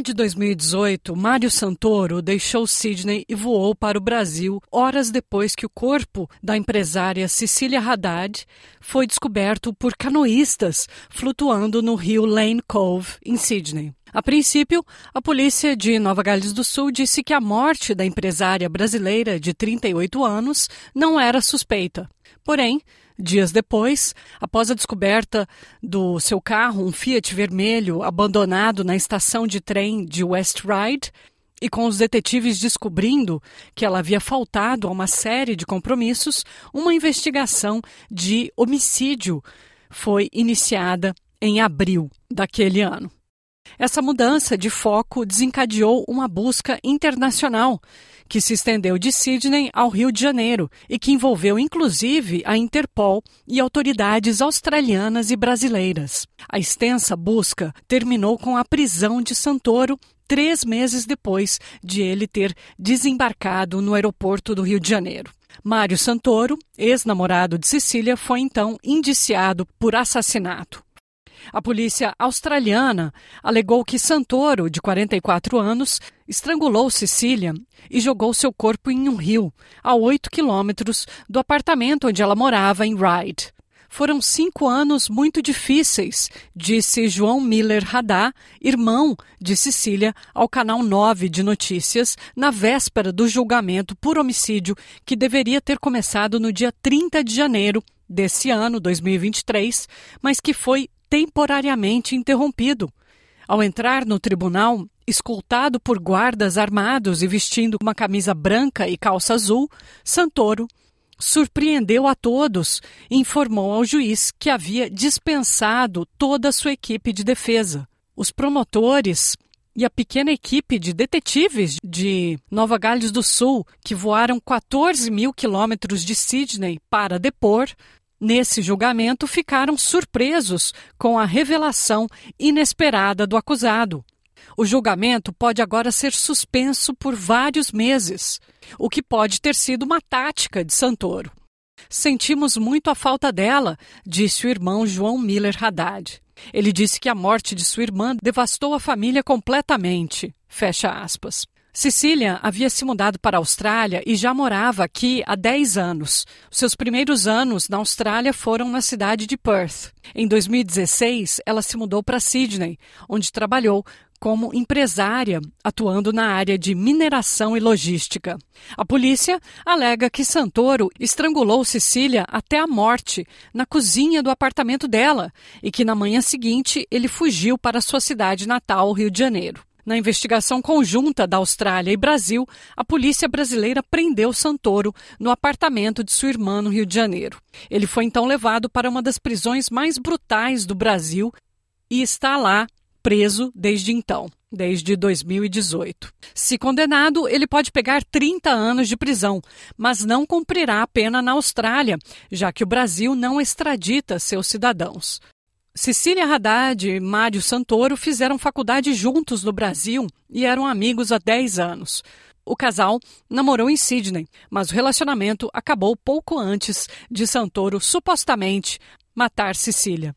maio de 2018, Mário Santoro deixou Sydney e voou para o Brasil horas depois que o corpo da empresária Cecília Haddad foi descoberto por canoístas flutuando no rio Lane Cove, em Sydney. A princípio, a polícia de Nova Gales do Sul disse que a morte da empresária brasileira de 38 anos não era suspeita. Porém, dias depois, após a descoberta do seu carro, um Fiat vermelho abandonado na estação de trem de West Ryde, e com os detetives descobrindo que ela havia faltado a uma série de compromissos, uma investigação de homicídio foi iniciada em abril daquele ano. Essa mudança de foco desencadeou uma busca internacional que se estendeu de Sydney ao Rio de Janeiro e que envolveu inclusive a Interpol e autoridades australianas e brasileiras. A extensa busca terminou com a prisão de Santoro três meses depois de ele ter desembarcado no aeroporto do Rio de Janeiro. Mário Santoro, ex-namorado de Cecília, foi então indiciado por assassinato. A polícia australiana alegou que Santoro, de 44 anos, estrangulou Cecília e jogou seu corpo em um rio, a 8 quilômetros do apartamento onde ela morava, em Ryde. Foram cinco anos muito difíceis, disse João Miller Haddad, irmão de Cecília, ao canal 9 de notícias, na véspera do julgamento por homicídio que deveria ter começado no dia 30 de janeiro desse ano, 2023, mas que foi temporariamente interrompido. Ao entrar no tribunal, escoltado por guardas armados e vestindo uma camisa branca e calça azul, Santoro surpreendeu a todos e informou ao juiz que havia dispensado toda a sua equipe de defesa. Os promotores e a pequena equipe de detetives de Nova Gales do Sul, que voaram 14 mil quilômetros de Sydney para depor, nesse julgamento ficaram surpresos com a revelação inesperada do acusado. O julgamento pode agora ser suspenso por vários meses, o que pode ter sido uma tática de Santoro. Sentimos muito a falta dela, disse o irmão João Miller Haddad. Ele disse que a morte de sua irmã devastou a família completamente. Fecha aspas. Cecília havia se mudado para a Austrália e já morava aqui há 10 anos. Seus primeiros anos na Austrália foram na cidade de Perth. Em 2016, ela se mudou para Sydney, onde trabalhou como empresária, atuando na área de mineração e logística. A polícia alega que Santoro estrangulou Cecília até a morte na cozinha do apartamento dela e que na manhã seguinte ele fugiu para sua cidade natal, Rio de Janeiro. Na investigação conjunta da Austrália e Brasil, a polícia brasileira prendeu Santoro no apartamento de sua irmã no Rio de Janeiro. Ele foi então levado para uma das prisões mais brutais do Brasil e está lá preso desde então, desde 2018. Se condenado, ele pode pegar 30 anos de prisão, mas não cumprirá a pena na Austrália, já que o Brasil não extradita seus cidadãos. Cecília Haddad e Mário Santoro fizeram faculdade juntos no Brasil e eram amigos há 10 anos. O casal namorou em Sydney, mas o relacionamento acabou pouco antes de Santoro supostamente matar Cecília.